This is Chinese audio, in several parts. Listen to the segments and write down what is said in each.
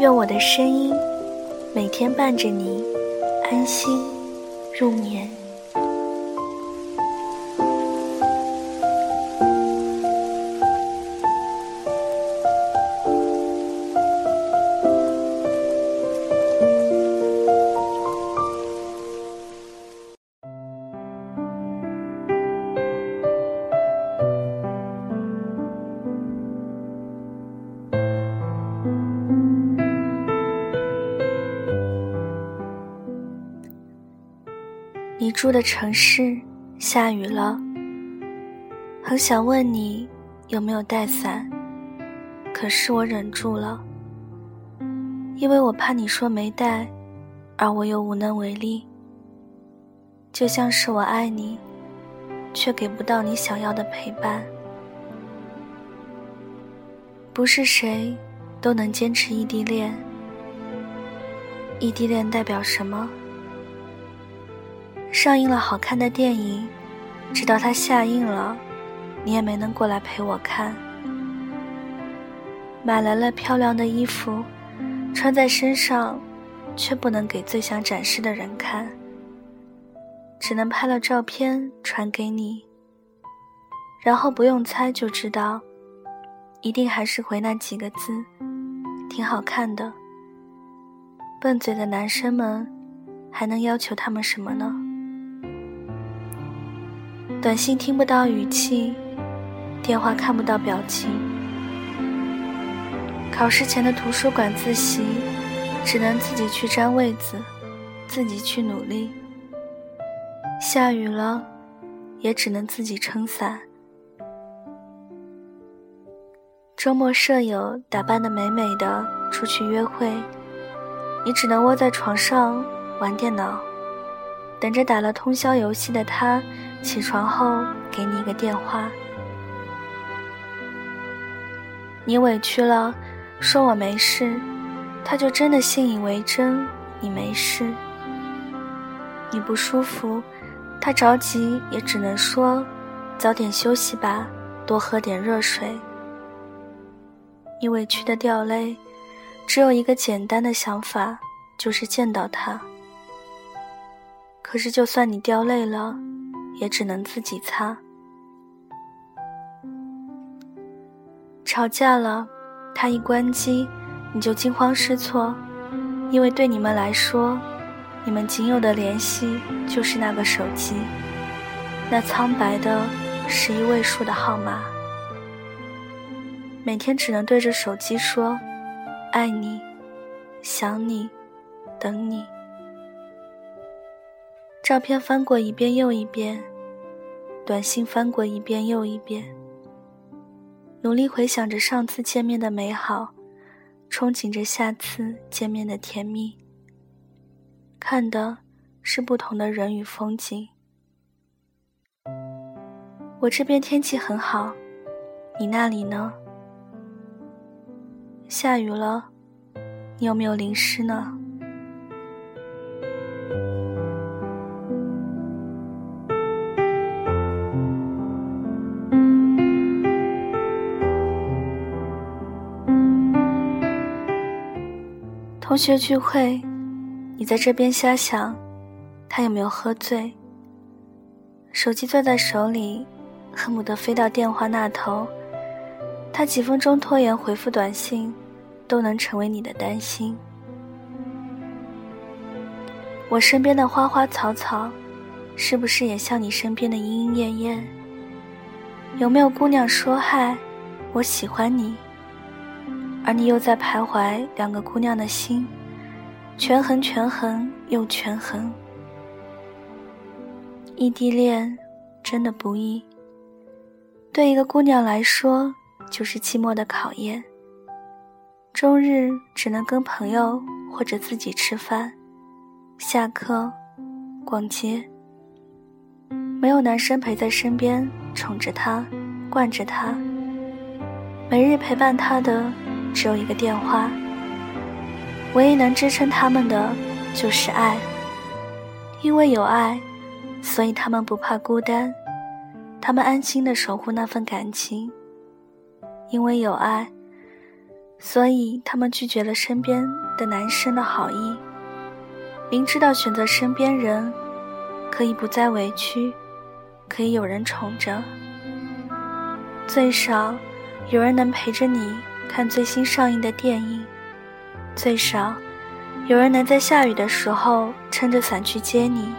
愿我的声音每天伴着你安心入眠。住的城市下雨了，很想问你有没有带伞，可是我忍住了，因为我怕你说没带，而我又无能为力。就像是我爱你，却给不到你想要的陪伴。不是谁都能坚持异地恋，异地恋代表什么？上映了好看的电影，直到它下映了，你也没能过来陪我看。买来了漂亮的衣服，穿在身上，却不能给最想展示的人看，只能拍了照片传给你。然后不用猜就知道，一定还是回那几个字，挺好看的。笨嘴的男生们，还能要求他们什么呢？短信听不到语气，电话看不到表情。考试前的图书馆自习，只能自己去占位子，自己去努力。下雨了，也只能自己撑伞。周末舍友打扮的美美的出去约会，你只能窝在床上玩电脑，等着打了通宵游戏的他。起床后给你一个电话，你委屈了，说我没事，他就真的信以为真，你没事。你不舒服，他着急也只能说，早点休息吧，多喝点热水。你委屈的掉泪，只有一个简单的想法，就是见到他。可是就算你掉泪了。也只能自己擦。吵架了，他一关机，你就惊慌失措，因为对你们来说，你们仅有的联系就是那个手机，那苍白的十一位数的号码，每天只能对着手机说“爱你，想你，等你”。照片翻过一遍又一遍，短信翻过一遍又一遍，努力回想着上次见面的美好，憧憬着下次见面的甜蜜。看的是不同的人与风景。我这边天气很好，你那里呢？下雨了，你有没有淋湿呢？同学聚会，你在这边瞎想，他有没有喝醉？手机攥在手里，恨不得飞到电话那头。他几分钟拖延回复短信，都能成为你的担心。我身边的花花草草，是不是也像你身边的莺莺燕燕？有没有姑娘说嗨，我喜欢你？而你又在徘徊两个姑娘的心，权衡权衡又权衡。异地恋真的不易，对一个姑娘来说就是寂寞的考验。终日只能跟朋友或者自己吃饭，下课，逛街。没有男生陪在身边，宠着她，惯着她。每日陪伴她的只有一个电话。唯一能支撑他们的就是爱，因为有爱，所以他们不怕孤单，他们安心的守护那份感情。因为有爱，所以他们拒绝了身边的男生的好意，明知道选择身边人，可以不再委屈。可以有人宠着，最少有人能陪着你看最新上映的电影，最少有人能在下雨的时候撑着伞去接你，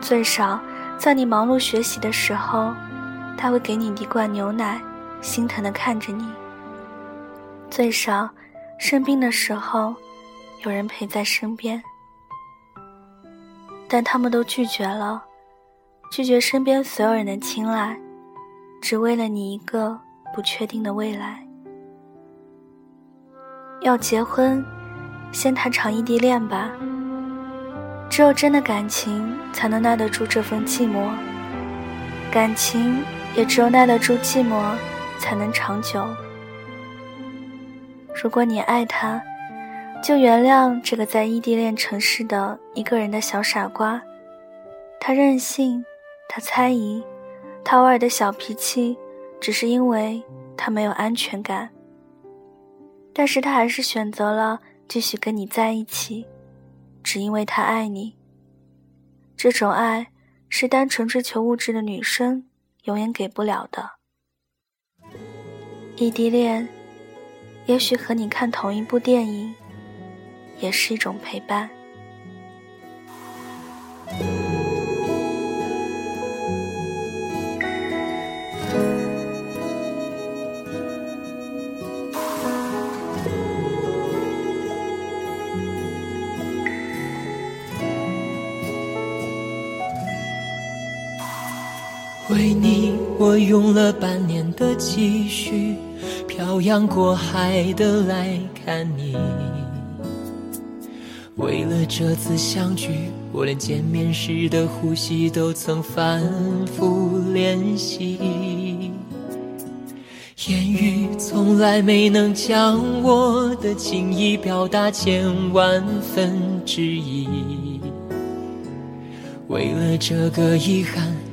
最少在你忙碌学习的时候，他会给你一罐牛奶，心疼的看着你。最少生病的时候，有人陪在身边，但他们都拒绝了。拒绝身边所有人的青睐，只为了你一个不确定的未来。要结婚，先谈场异地恋吧。只有真的感情，才能耐得住这份寂寞；感情也只有耐得住寂寞，才能长久。如果你爱他，就原谅这个在异地恋城市的一个人的小傻瓜，他任性。他猜疑，他偶尔的小脾气，只是因为他没有安全感。但是他还是选择了继续跟你在一起，只因为他爱你。这种爱，是单纯追求物质的女生永远给不了的。异地恋，也许和你看同一部电影，也是一种陪伴。为你，我用了半年的积蓄，漂洋过海的来看你。为了这次相聚，我连见面时的呼吸都曾反复练习。言语从来没能将我的情意表达千万分之一。为了这个遗憾。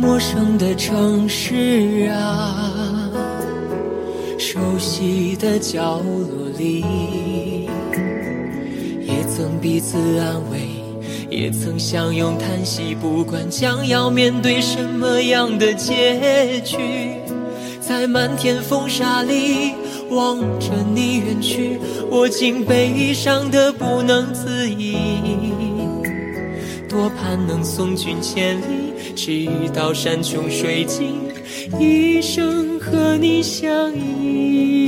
陌生的城市啊，熟悉的角落里，也曾彼此安慰，也曾相拥叹息。不管将要面对什么样的结局，在漫天风沙里望着你远去，我竟悲伤的不能自已。多盼能送君千里。直到山穷水尽，一生和你相依。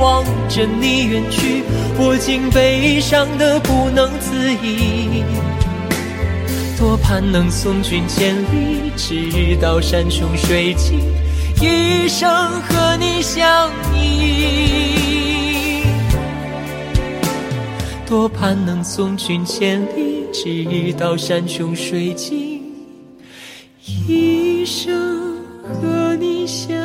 望着你远去，我竟悲伤的不能自已。多盼能送君千里，直到山穷水尽，一生和你相依。多盼能送君千里，直到山穷水尽，一生和你相。